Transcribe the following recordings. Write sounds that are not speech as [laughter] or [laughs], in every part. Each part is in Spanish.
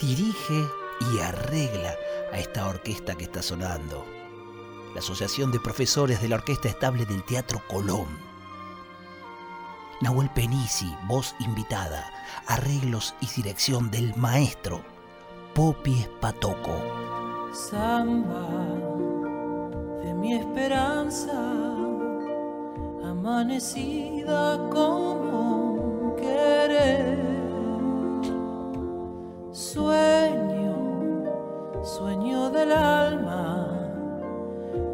dirige y arregla a esta orquesta que está sonando. La Asociación de Profesores de la Orquesta Estable del Teatro Colón. Nahuel Penisi, voz invitada, arreglos y dirección del maestro Popi Espatoco. Samba de mi esperanza, amanecida como querer Sueño, sueño del alma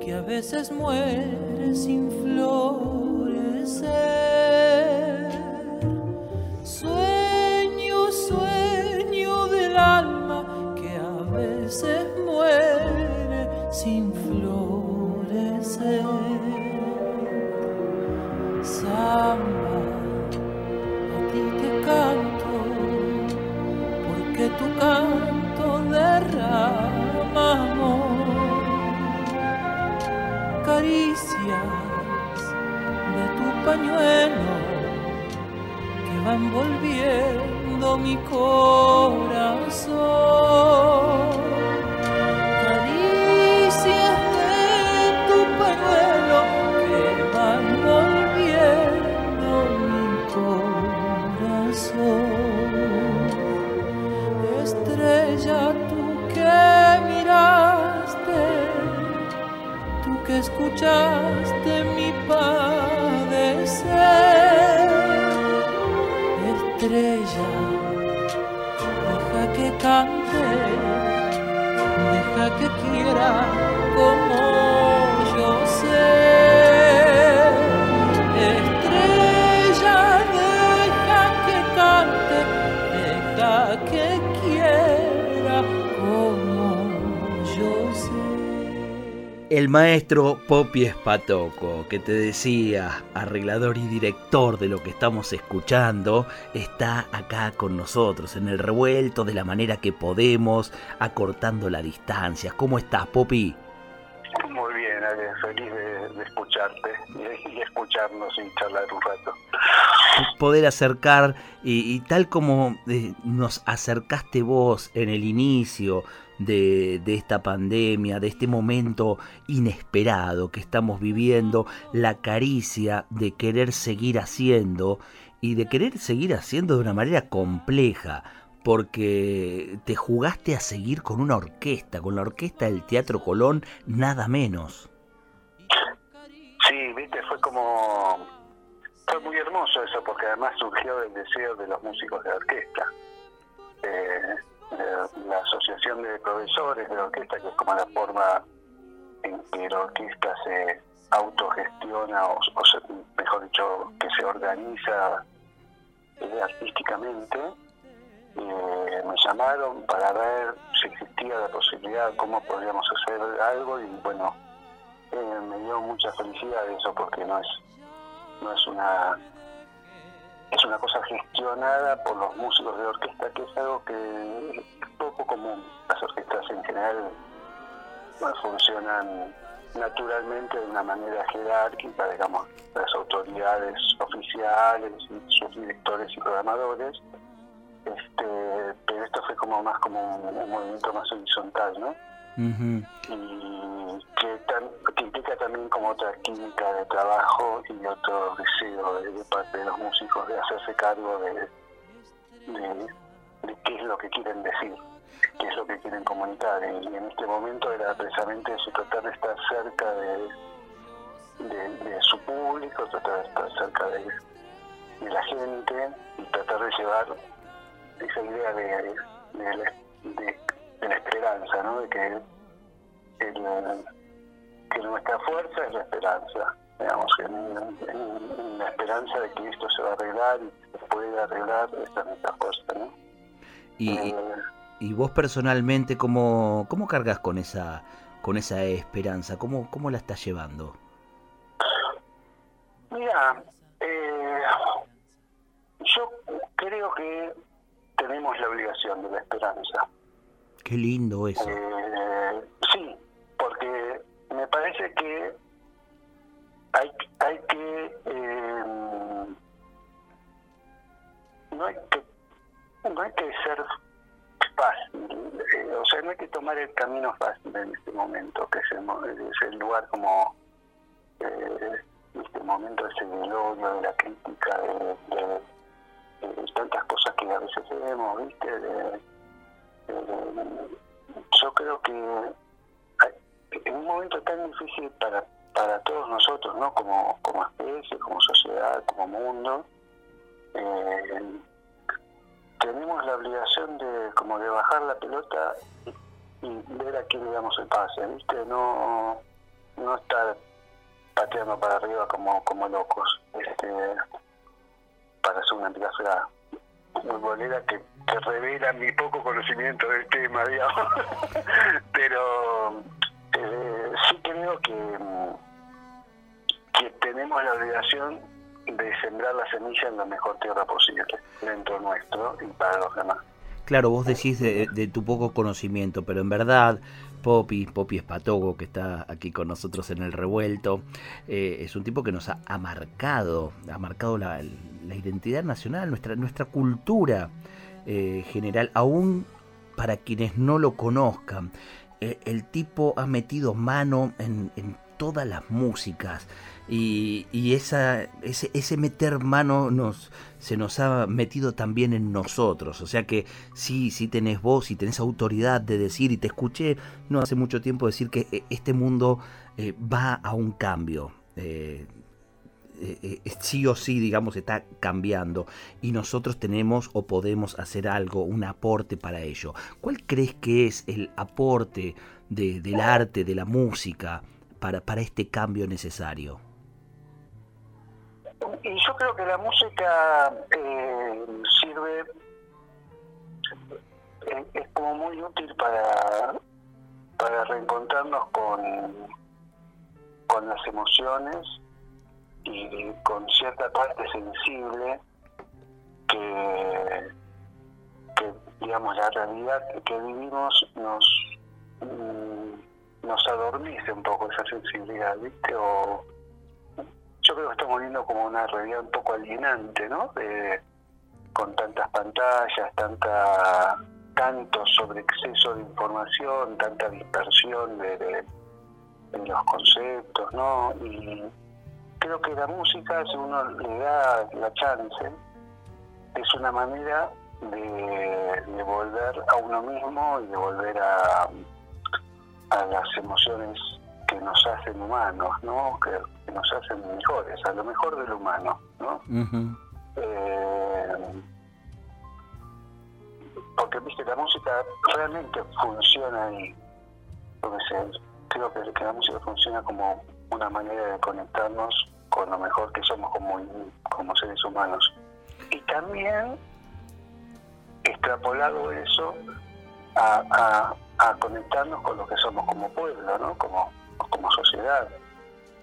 que a veces muere sin florecer. Mi corazón. Caricias de tu pañuelo que van volviendo mi corazón estrella, tú que miraste, tú que escuchaste cante, deja que quiera como El maestro Popi Espatoco, que te decía, arreglador y director de lo que estamos escuchando, está acá con nosotros, en el revuelto, de la manera que podemos, acortando la distancia. ¿Cómo estás, Popi? Muy bien, feliz de, escucharte y, escucharnos y charlar un rato. Poder acercar, y, tal como eh, nos acercaste vos en el inicio, de, esta pandemia, de este momento inesperado que estamos viviendo, la caricia de querer seguir haciendo y de querer seguir haciendo de una manera compleja, porque te jugaste a seguir con una orquesta, con la orquesta del Teatro Colón, nada menos. Sí, viste, fue como... Fue muy hermoso eso, porque además surgió del deseo de los músicos de orquesta. Eh, la Asociación de Profesores de Orquesta, que es como la forma en que la orquesta se autogestiona, o, mejor dicho, que se organiza eh, artísticamente, me llamaron para ver si existía la posibilidad, cómo podríamos hacer algo, y bueno, eh, me dio mucha felicidad eso, porque no es, no es una una cosa gestionada por los músicos de orquesta, que es algo que es poco común. Las orquestas en general funcionan naturalmente de una manera jerárquica, digamos, las autoridades oficiales, sus directores y programadores, este, pero esto fue como más como un, movimiento más horizontal, ¿no? Y que, implica también como otra química de trabajo y otro deseo de, parte de los músicos de hacerse cargo de, de, qué es lo que quieren decir, qué es lo que quieren comunicar. Y, en este momento era precisamente eso, tratar de estar cerca de, de, su público, tratar de estar cerca de, de la gente y tratar de llevar esa idea de, de, de la esperanza, ¿no? De que, que nuestra fuerza es la esperanza, digamos, en, la esperanza de que esto se va a arreglar y se puede arreglar, esta es nuestra fuerza, ¿no? Y, eh, y vos personalmente, ¿cómo, cómo cargas con esa, con esa esperanza? ¿Cómo, cómo la estás llevando? Mira, eh, yo creo que tenemos la obligación de la esperanza. Qué lindo eso. Eh, sí, porque me parece que hay, hay que, eh, no hay que no hay que ser fácil, eh, o sea, no hay que tomar el camino fácil en este momento, que es el, es el lugar como eh, este momento ese del odio, de la crítica, de, tantas cosas que a veces vemos, ¿viste? Yo creo que en un momento tan difícil para para todos nosotros, ¿no? Como, como especie, como sociedad, como mundo, eh, tenemos la obligación de como de bajar la pelota y, ver a quién le damos el pase, ¿viste? No, no estar pateando para arriba como, como locos, este, para hacer una epígrafe futbolera que, que revela mi poco conocimiento del tema, [laughs] digamos. Pero sí creo que, mm, que tenemos la obligación de sembrar la semilla en la mejor tierra posible, dentro nuestro y para los demás. Claro, vos decís de, de tu poco conocimiento, pero en verdad, Poppy, Poppy Espatogo, que está aquí con nosotros en el revuelto, eh, es un tipo que nos ha, ha marcado, ha marcado la, la identidad nacional, nuestra, nuestra cultura eh, general, aún para quienes no lo conozcan. Eh, el tipo ha metido mano en, en todas las músicas y, y esa, ese, ese meter mano nos, se nos ha metido también en nosotros. O sea que sí, sí tenés voz y tenés autoridad de decir, y te escuché no hace mucho tiempo decir que eh, este mundo eh, va a un cambio. Eh, eh, sí o sí, digamos, está cambiando y nosotros tenemos o podemos hacer algo, un aporte para ello. ¿Cuál crees que es el aporte de- del arte, de la música, para, para este cambio necesario? Y yo creo que la música eh, sirve, es como muy útil para, para reencontrarnos con, con las emociones y con cierta parte sensible que, digamos, la realidad que vivimos nos, mm, nos un poco esa sensibilidad, ¿viste? O, yo creo que estamos viendo como una realidad un poco alienante, ¿no? De- con tantas pantallas, tanta tanto sobre exceso de información, tanta dispersión de- de los conceptos, ¿no? Y creo que la música, si uno le da la chance, es una manera de, de volver a uno mismo y de volver a, a las emociones que nos hacen humanos, ¿no? Que, que nos hacen mejores, a lo mejor del humano, ¿no? Eh, porque viste la música realmente funciona porque se- creo que, que la música funciona como una manera de conectarnos con lo mejor que somos como, como seres humanos y también extrapolado eso a, a, conectarnos con lo que somos como pueblo no como como sociedad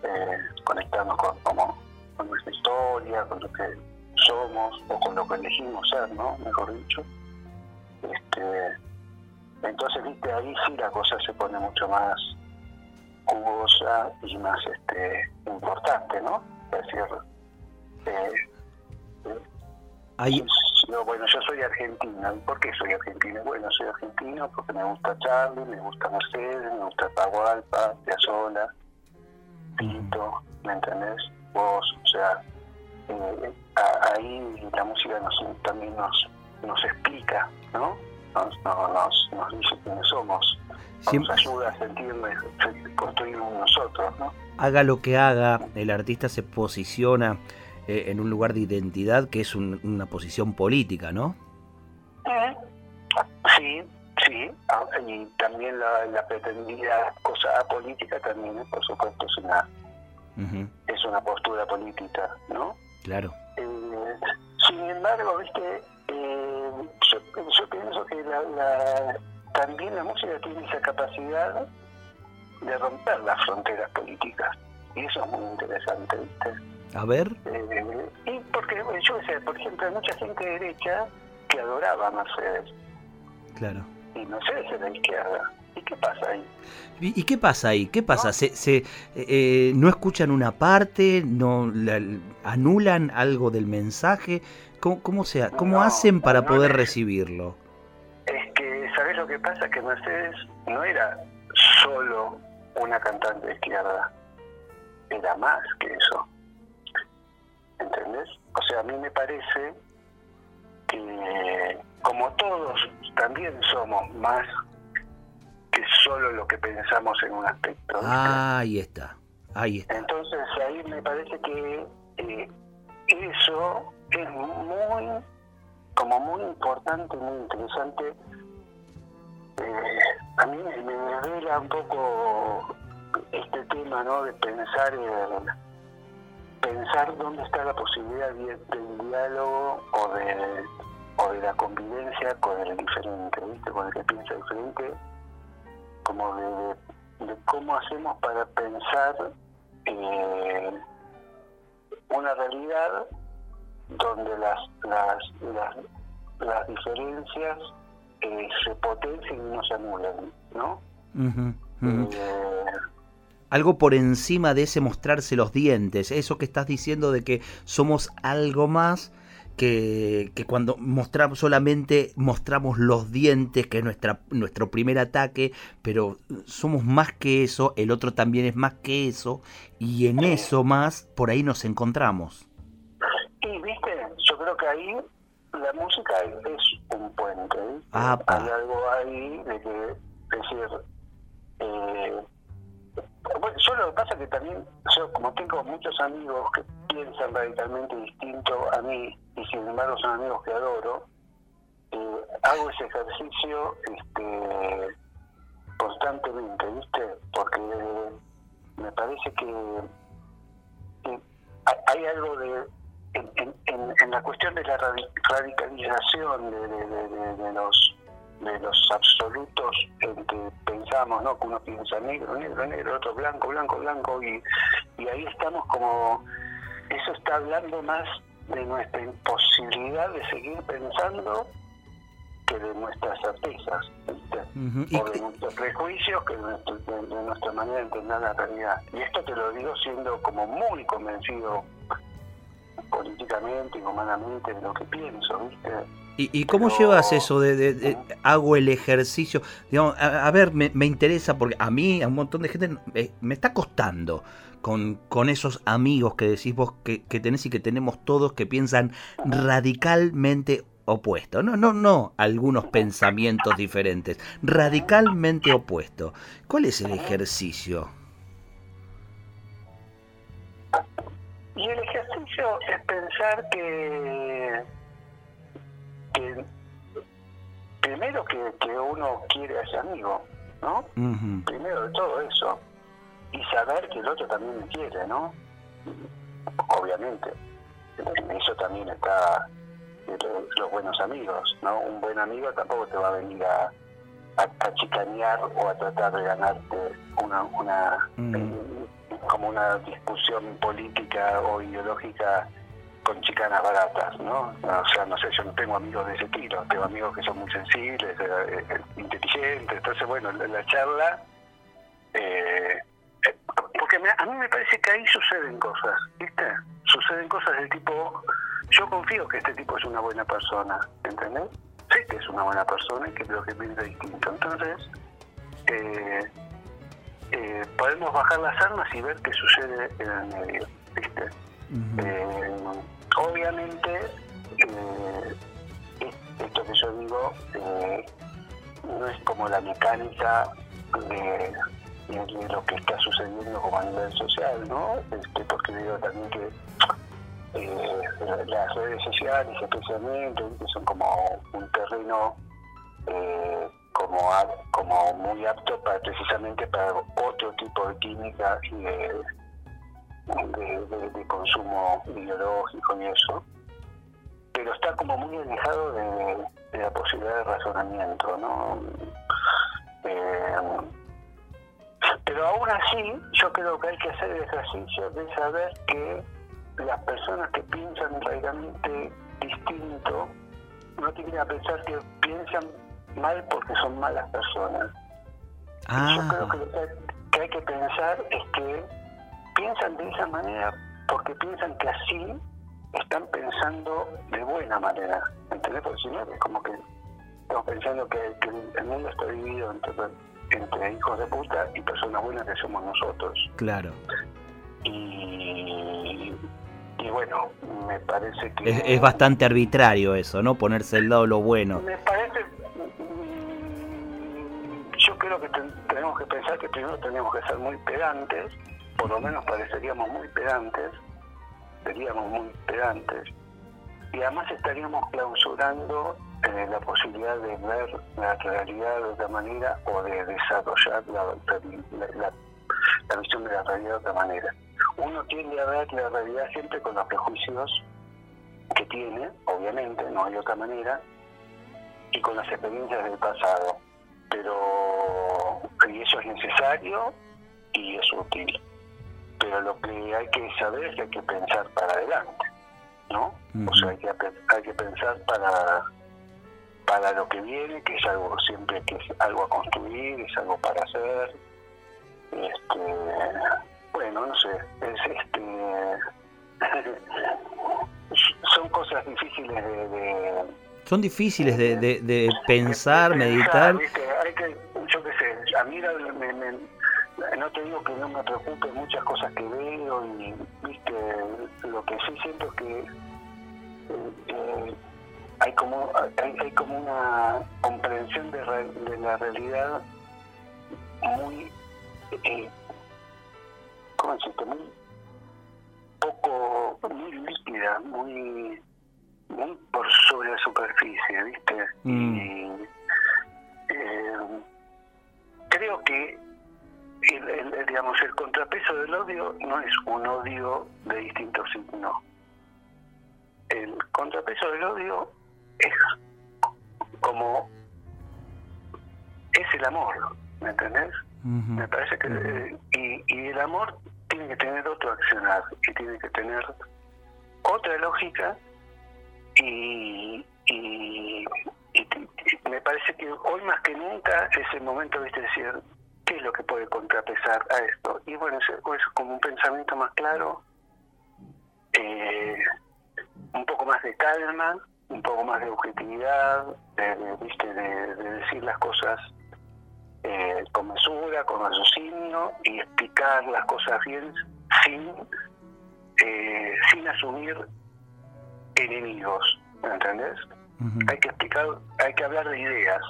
eh, conectarnos con, como, con nuestra historia con lo que somos o con lo que elegimos ser, ¿no? Mejor dicho. Este, entonces, viste, ahí sí la cosa se pone mucho más jugosa y más este, importante, ¿no? Es decir, eh, eh, yo, bueno, yo soy argentino. ¿Y por qué soy argentino? Bueno, soy argentino porque me gusta Charlie, me gusta Mercedes, me gusta Tahualpa, Piazzolla, Tito, ¿me entendés? Vos, o sea, eh, a- ahí la música nos, también nos, nos explica, ¿no? Nos, no- nos, nos dice quiénes somos, nos ayuda a sentirnos, construir un nosotros, ¿no? haga lo que haga, el artista se posiciona eh, en un lugar de identidad que es un- una posición política, ¿no? Eh, Sí, sí, ah, y también la, la pretendida cosa apolítica también, ¿eh? por supuesto, es una, es una postura política, ¿no? Claro. Eh, sin embargo, viste, yo, yo pienso que la, la- también la música tiene esa capacidad de romper las fronteras políticas. Y eso es muy interesante, ¿viste? A ver, Eh, y porque, yo qué sé, por ejemplo, hay mucha gente derecha que adoraba a Mercedes claro. y Mercedes es de la izquierda. ¿Y qué pasa ahí? ¿Y, qué pasa ahí? ¿Qué pasa? ¿Se, se, eh, no escuchan una parte? ¿No la- anulan algo del mensaje? ¿Cómo, cómo, se, cómo No, hacen para no poder es- recibirlo? Es que, ¿sabes lo que pasa? Que Mercedes no era solo una cantante de izquierda, era más que eso. ¿Entendés? O sea, a mí me parece que, como todos, también somos más que solo lo que pensamos en un aspecto. ¿viste? Ah, ahí está. Ahí está. Entonces ahí me parece que eh, eso es muy, como muy importante, muy interesante. Eh, a mí me, me revela un poco este tema, ¿no? De pensar en, pensar dónde está la posibilidad de- del diálogo o de, o de la convivencia con el diferente, ¿viste? Con el que piensa diferente, como de, de- de cómo hacemos para pensar eh, una realidad donde las las las, las diferencias eh, se potencien y no se anulen, ¿no? Eh, Algo por encima de ese mostrarse los dientes. Eso que estás diciendo de que somos algo más que, que cuando mostramos solamente mostramos los dientes, que es nuestra, nuestro primer ataque, pero somos más que eso, el otro también es más que eso, y en eso más por ahí nos encontramos. Ahí la música es un puente. Hay algo ahí de que decir. Eh, bueno, yo lo que pasa es que también, yo como tengo muchos amigos que piensan radicalmente distinto a mí y sin embargo son amigos que adoro, eh, hago ese ejercicio este, constantemente, ¿viste? Porque me parece que, que hay- hay algo de en, en- la cuestión de la radi- radicalización de, de- de- de- de los de los absolutos en que pensamos, ¿no? Que uno piensa negro, negro, negro, otro blanco, blanco, blanco, y, y ahí estamos como, eso está hablando más de nuestra imposibilidad de seguir pensando que de nuestras certezas, ¿viste? O de nuestros prejuicios que de, nuestro- de- de nuestra manera de entender la realidad. Y esto te lo digo siendo como muy convencido políticamente y humanamente de lo que pienso, ¿viste? ¿Y, y cómo Pero- llevas eso de, de- de- hago el ejercicio? Digamos, a, a ver, me, me interesa porque a mí, a un montón de gente, eh, me está costando con, con esos amigos que decís vos que, que tenés y que tenemos todos que piensan radicalmente opuesto. No, no, no, algunos pensamientos diferentes, radicalmente opuesto. ¿Cuál es el ejercicio? Y el es pensar que, que primero que, que uno quiere a ese amigo, ¿no? Primero de todo eso. Y saber que el otro también me quiere, ¿no? Obviamente. En eso también está los buenos amigos, ¿no? Un buen amigo tampoco te va a venir a, a, a chicanear o a tratar de ganarte una, una Mm. Como una discusión política o ideológica con chicanas baratas, ¿no? O sea, no sé, yo no tengo amigos de ese estilo, tengo amigos que son muy sensibles, eh, eh, inteligentes, entonces, bueno, la, la charla, eh, eh, porque a mí me parece que ahí suceden cosas, ¿viste? Suceden cosas del tipo, yo confío que este tipo es una buena persona, ¿entendés? Sé que es una buena persona y que creo que piensa distinto, entonces, eh, eh, podemos bajar las armas y ver qué sucede en el medio. Eh, obviamente, eh, es- esto que yo digo no es como la mecánica de, de- de lo que está sucediendo como a nivel social, ¿no? Este, porque digo también que la- las redes sociales especialmente son como un terreno eh, como a- muy apto para precisamente para otro tipo de química y de, consumo ideológico y eso pero está como muy alejado de, la posibilidad de razonamiento, ¿no? Eh, pero aún así, yo creo que hay que hacer el ejercicio de saber que las personas que piensan radicalmente distinto no tienen que pensar que piensan mal porque son malas personas. Ah, Yo creo que lo que hay que pensar es que piensan de esa manera porque piensan que así están pensando de buena manera. ¿Entendés? Porque si no, es como que estamos pensando que, que el mundo está dividido entre, entre hijos de puta y personas buenas que somos nosotros. claro. Y, y bueno, me parece que... Es, es bastante arbitrario eso, ¿no? Ponerse del lado de lo bueno. Me parece, que ten- tenemos que pensar que primero tenemos que ser muy pedantes, por lo menos pareceríamos muy pedantes, seríamos muy pedantes, y además estaríamos clausurando eh, la posibilidad de ver la realidad de otra manera o de desarrollar la, la- la- la visión de la realidad de otra manera. Uno tiende a ver la realidad siempre con los prejuicios que tiene, obviamente, no hay otra manera, y con las experiencias del pasado. Pero y eso es necesario y es útil. Pero lo que hay que saber es que hay que pensar para adelante, ¿no? O sea, hay que, hay que pensar para para lo que viene, que es algo siempre que es algo a construir, es algo para hacer. Este, bueno, no sé, es este [laughs] son cosas difíciles de, de Son difíciles de, de- de pensar, meditar. ¿viste? Que, yo qué sé, a mí la- me- me- no te digo que no me preocupe muchas cosas que veo y, viste, lo que sí siento es que eh, eh, hay como hay, hay como una comprensión de, re- de la realidad muy eh, ¿cómo decirte? muy poco muy líquida muy muy por sobre la superficie viste Mm. y eh, creo que el, digamos el contrapeso del odio no es un odio de distinto signo el contrapeso del odio es como es el amor ¿me entendés? Me parece que eh, y, y el amor tiene que tener otro accionar y tiene que tener otra lógica y, y me parece que hoy más que nunca es el momento de decir qué es lo que puede contrapesar a esto y bueno es, es como un pensamiento más claro eh, un poco más de calma un poco más de objetividad de, ¿viste? de- de decir las cosas eh, con mesura, con raciocinio y explicar las cosas bien sin eh, sin asumir enemigos, ¿me Hay que explicar, hay que hablar de ideas,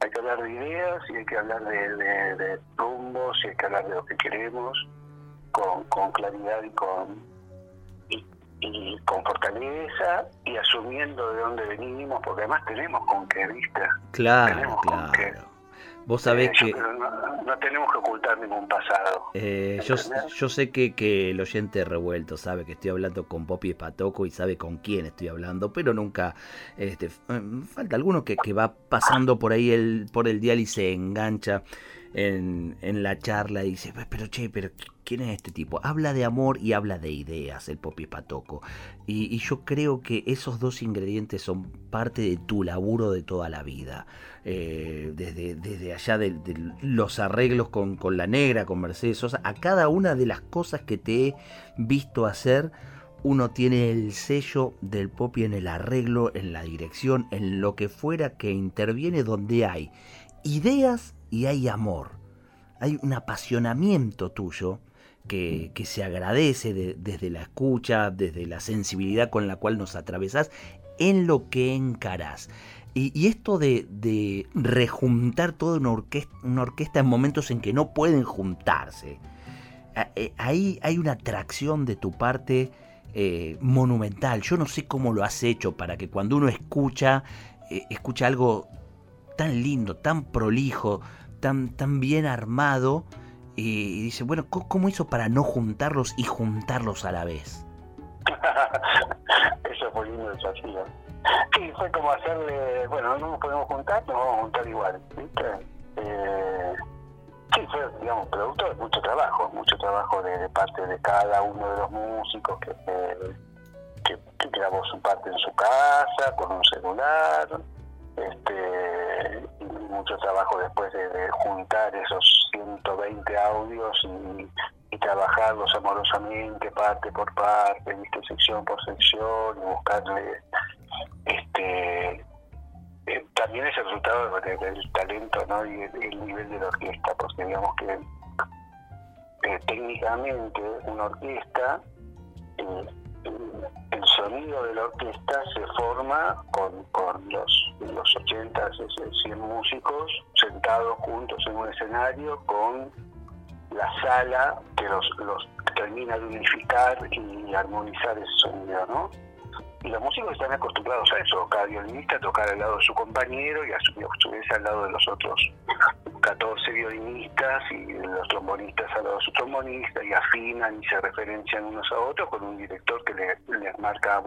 hay que hablar de ideas y hay que hablar de, de, de rumbos y hay que hablar de lo que queremos con, con claridad y con y, y con fortaleza y asumiendo de dónde venimos, porque además tenemos con qué, ¿viste? Claro, tenemos con qué. Vos sabés Eh, que no, no tenemos que ocultar ningún pasado. eh, yo, sé que, que el oyente revuelto sabe que estoy hablando con Poppy Patoco y sabe con quién estoy hablando, pero nunca este, eh, falta alguno que, que va pasando por ahí el, por el dial y se engancha en, la charla y dice, pero che, pero ¿quién es este tipo? Habla de amor y habla de ideas, el Poppy Patoco. Y, yo creo que esos dos ingredientes son parte de tu laburo de toda la vida. Eh, desde, desde allá de, los arreglos con, con la negra, con Mercedes Sosa, a cada una de las cosas que te he visto hacer, uno tiene el sello del Poppy en el arreglo, en la dirección, en lo que fuera que interviene donde hay ideas y hay amor. Hay un apasionamiento tuyo que, que se agradece de- desde la escucha, desde la sensibilidad con la cual nos atravesás en lo que encarás. Y, esto de, de rejuntar toda una orquesta, una orquesta en momentos en que no pueden juntarse. eh, Ahí hay una atracción de tu parte eh, monumental. Yo no sé cómo lo has hecho para que cuando uno escucha, eh, escucha algo tan lindo, tan prolijo, tan, tan bien armado, y, dice, bueno, ¿cómo, hizo para no juntarlos y juntarlos a la vez? [laughs] Eso fue lindo desafío. Sí, fue como hacerle, bueno, no nos podemos juntar, nos vamos a juntar igual, ¿viste? Eh, sí, fue, digamos, producto de mucho trabajo, mucho trabajo de, parte de cada uno de los músicos que, que, grabó su parte en su casa, con un celular, este mucho trabajo después de, juntar esos 120 audios y, trabajarlos amorosamente parte por parte viste sección por sección y buscarle este eh, también es el resultado del, talento ¿no? y el, nivel de la orquesta porque digamos que eh, técnicamente una orquesta eh, el sonido de la orquesta se forma con, con los, los 80, 100 músicos sentados juntos en un escenario con la sala que los, los termina de unificar y armonizar ese sonido, ¿no? Y los músicos están acostumbrados a eso, cada violinista a tocar al lado de su compañero y a su, vez al lado de los otros 14 violinistas y los trombonistas al lado de su trombonista y afinan y se referencian unos a otros con un director que les marca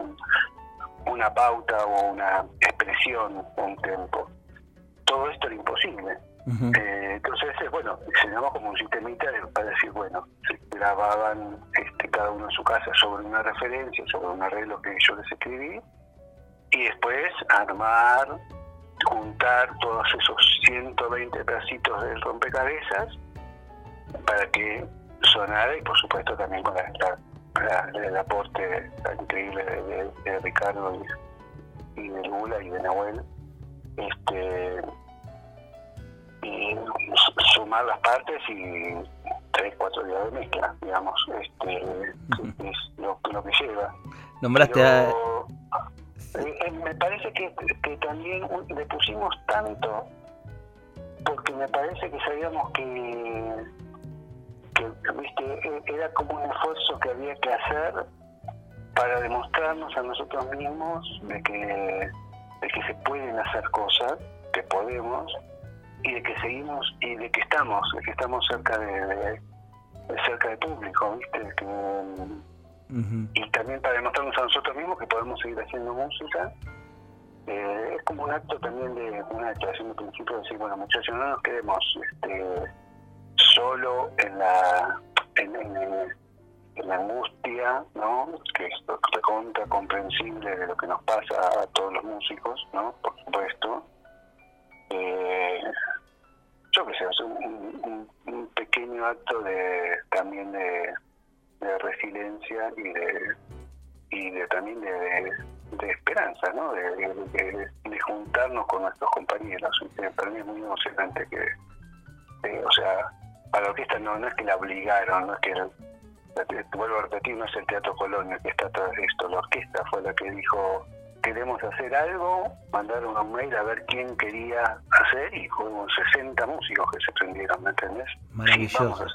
una pauta o una expresión un tempo. Todo esto era imposible. Eh, entonces, bueno, diseñamos como un sistemita para decir, bueno, grababan este, cada uno en su casa sobre una referencia, sobre un arreglo que yo les escribí, y después armar, juntar todos esos 120 pedacitos del rompecabezas para que sonara y por supuesto también con el aporte increíble de, Ricardo y, de Lula y de Nahuel. Este, y sumar las partes y tres, cuatro días de mezcla, digamos, este, es lo, que lleva. Nombraste a... Eh, eh, me parece que, que también le pusimos tanto porque me parece que sabíamos que, que viste e, era como un esfuerzo que había que hacer para demostrarnos a nosotros mismos de que de que se pueden hacer cosas que podemos y de que seguimos y de que estamos, de que estamos cerca de, cerca de público, ¿viste? Y también para demostrarnos a nosotros mismos que podemos seguir haciendo música. Eh, es como un acto también de una declaración de principio de decir, bueno muchachos, no nos quedemos este, solo en la en, en, la angustia, ¿no? que es recontra comprensible de lo que nos pasa a todos los músicos, ¿no? por de también de, resiliencia y de y de también de, esperanza, ¿no? De, juntarnos con nuestros compañeros. Para mí es muy emocionante que, eh, o sea, a la orquesta no, no es que la obligaron, no es que, vuelvo a repetir, no es el Teatro Colonia que está de esto, la orquesta fue la que dijo, queremos hacer algo, mandaron un mail a ver quién quería hacer y hubo 60 músicos que se prendieron, ¿me entendés? Maravilloso.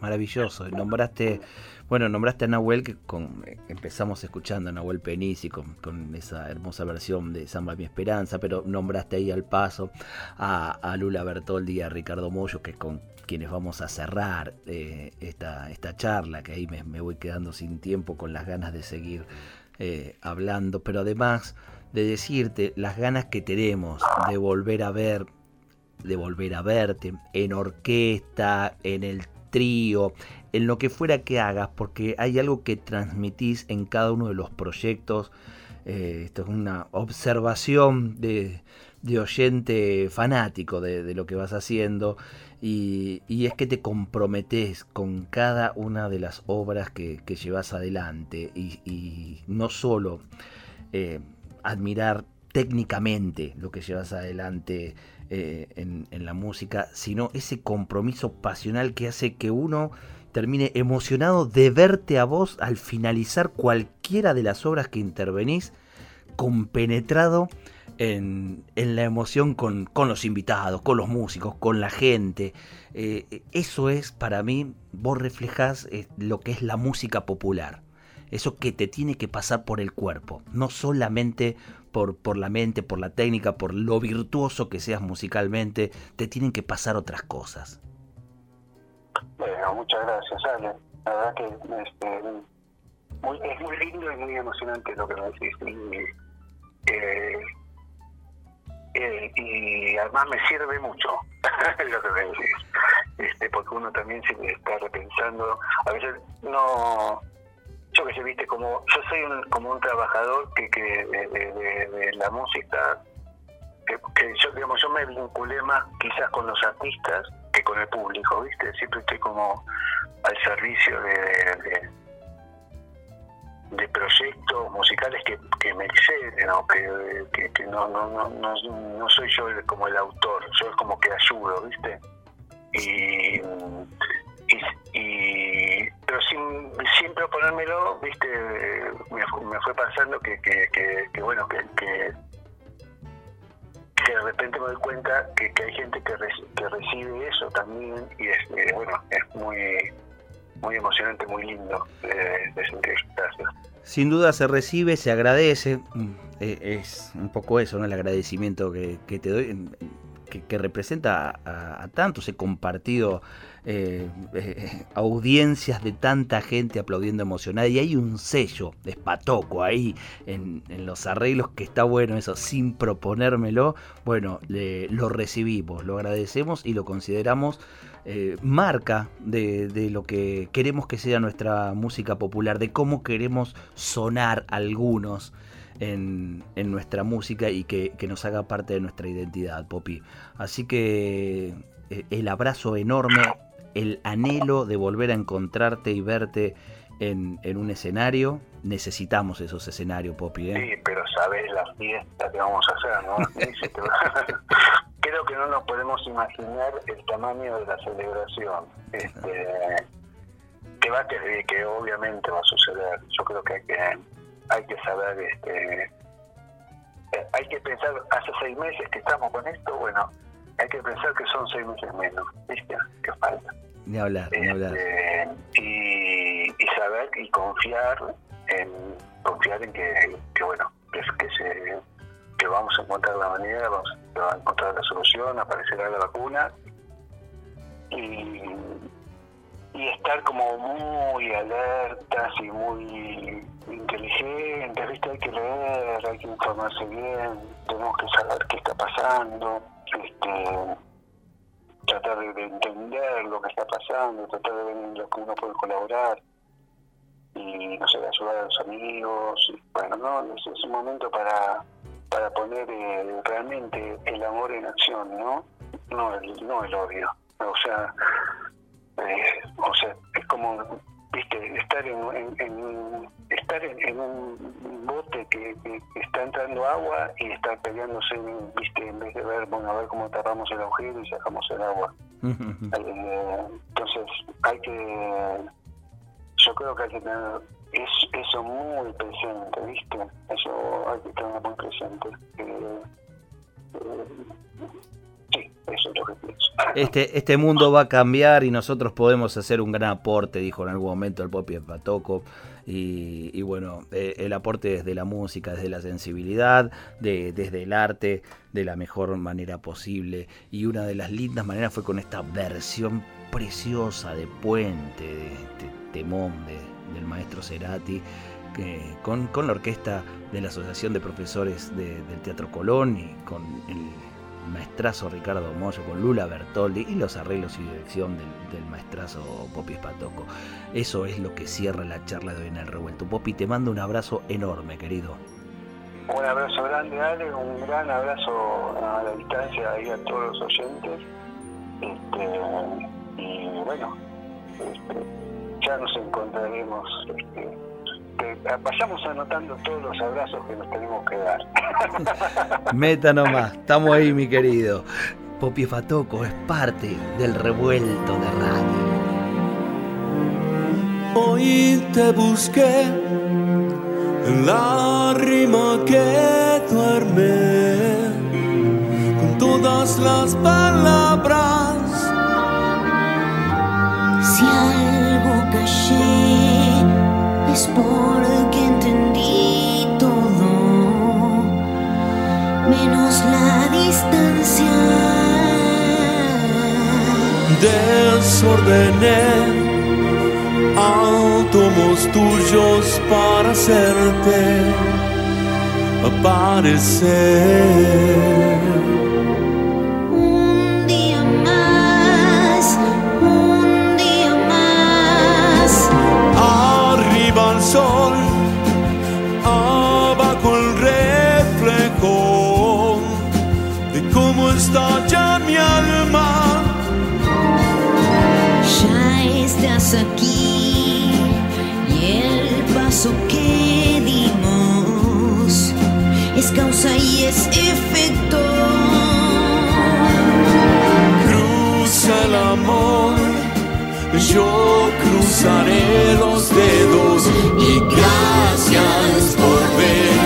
maravilloso. Nombraste, bueno, nombraste a Nahuel que con, empezamos escuchando a Nahuel Penisi con, con esa hermosa versión de Samba Mi Esperanza, pero nombraste ahí al paso a, a Lula Bertoldi y a Ricardo Moyo, que con quienes vamos a cerrar eh, esta, esta charla, que ahí me, me voy quedando sin tiempo con las ganas de seguir eh, hablando, pero además de decirte las ganas que tenemos de volver a ver, de volver a verte en orquesta, en el trío, en lo que fuera que hagas, porque hay algo que transmitís en cada uno de los proyectos. Eh, esto es una observación de, oyente fanático de, lo que vas haciendo y, es que te comprometes con cada una de las obras que, llevas adelante y, no solo eh, admirar técnicamente lo que llevas adelante eh, en, la música, sino ese compromiso pasional que hace que uno termine emocionado de verte a vos al finalizar cualquiera de las obras que intervenís, compenetrado en, la emoción con, los invitados, con los músicos, con la gente. Eh, eso es para mí, vos reflejás eh, lo que es la música popular. Eso que te tiene que pasar por el cuerpo, no solamente por, por la mente, por la técnica, por lo virtuoso que seas musicalmente, te tienen que pasar otras cosas. Bueno, muchas gracias, Ale. La verdad que este, es muy lindo y muy emocionante lo que me decís. Eh, y además me sirve mucho [laughs] lo que me. Este, porque uno también se está repensando. A veces no. Yo que sé, viste, como yo soy un, como un trabajador que, que de la música, que, que yo, digamos, yo me vinculé más quizás con los artistas que con el público, viste. Siempre estoy como al servicio de, de- proyectos musicales que, que me exceden o que, que, no, no, no, no, no soy yo como el autor, yo es como que ayudo, ¿viste? Y, y, y- pero sin, sin proponérmelo, ¿viste? Me, me fue pasando que, que, que, bueno, que, que, de repente me doy cuenta que, que hay gente que, reci- que recibe eso también y es, eh, bueno, es muy muy emocionante, muy lindo eh, de sentir. Sin duda se recibe, se agradece. mm, eh, Es un poco eso, ¿no? El agradecimiento que, que te doy, que, representa a, tantos. He compartido eh, eh, audiencias de tanta gente aplaudiendo emocionada y hay un sello de espatoco ahí en, los arreglos que está bueno eso, sin proponérmelo. Bueno, le- lo recibimos, lo agradecemos y lo consideramos eh, marca de lo que queremos que sea nuestra música popular, de cómo queremos sonar algunos en, en nuestra música y que, que nos haga parte de nuestra identidad, Poppy. Así que eh, el abrazo enorme, el anhelo de volver a encontrarte y verte en, en un escenario. Necesitamos esos escenarios, Poppy. ¿eh? Sí, pero sabes la fiesta que vamos a hacer, ¿no? [laughs] [laughs] Creo que no nos podemos imaginar el tamaño de la celebración. Este, que va a que, que obviamente va a suceder. Yo creo que hay que, hay que saber, este, eh, hay que pensar, hace seis meses que estamos con esto, bueno, hay que pensar que son seis meses menos, ¿viste? Que falta. Ni hablar, ni hablar. Este, y, y saber y confiar en confiar en que, que bueno que, que se que vamos a encontrar la manera vamos a encontrar la solución aparecerá la vacuna y y estar como muy alertas y muy inteligentes viste hay que leer hay que informarse bien tenemos que saber qué está pasando este tratar de, de entender lo que está pasando, tratar de ver en lo que uno puede colaborar y no sé, ayudar a los amigos. y, bueno, no, es, es un momento para para poner eh, realmente el amor en acción, ¿no? No el, no el odio. O sea, eh, o sea, es como viste estar en, en- en- estar en, en un bote que, que- que está entrando agua y estar peleándose viste en vez de ver bueno a ver cómo tapamos el agujero y sacamos el agua. Eh, entonces hay que yo creo que hay que tener es, eso muy presente viste eso hay que tener muy presente. Eh, eh, Este, este mundo va a cambiar y nosotros podemos hacer un gran aporte, dijo en algún momento el Popi Patoco. Y, y bueno, eh, el aporte desde la música, desde la sensibilidad, de- desde el arte, de la mejor manera posible. Y una de las lindas maneras fue con esta versión preciosa de Puente, de este temón de- del maestro Cerati, con, con la orquesta de la Asociación de Profesores de- del Teatro Colón y con el maestrazo Ricardo Moyo, con Lula Bertoldi y los arreglos y dirección del, del maestrazo Popi Espatoco. Eso es lo que cierra la charla de hoy en el revuelto. Popi, te mando un abrazo enorme, querido. Un abrazo grande, Ale, un gran abrazo a la distancia ahí a todos los oyentes. Este, y bueno, este, ya nos encontraremos. Este, que vayamos anotando todos los abrazos que nos tenemos que dar. [laughs] Meta nomás, estamos ahí, mi querido. Popi Espatoco es parte del revuelto de radio. Hoy te busqué en la rima que duerme con todas las palabras. Si algo callé es porque entendí todo, menos la distancia. Desordené átomos tuyos para hacerte aparecer. Aquí y el paso que dimos es causa y es efecto. Cruza el amor, yo cruzaré los dedos y gracias por venir.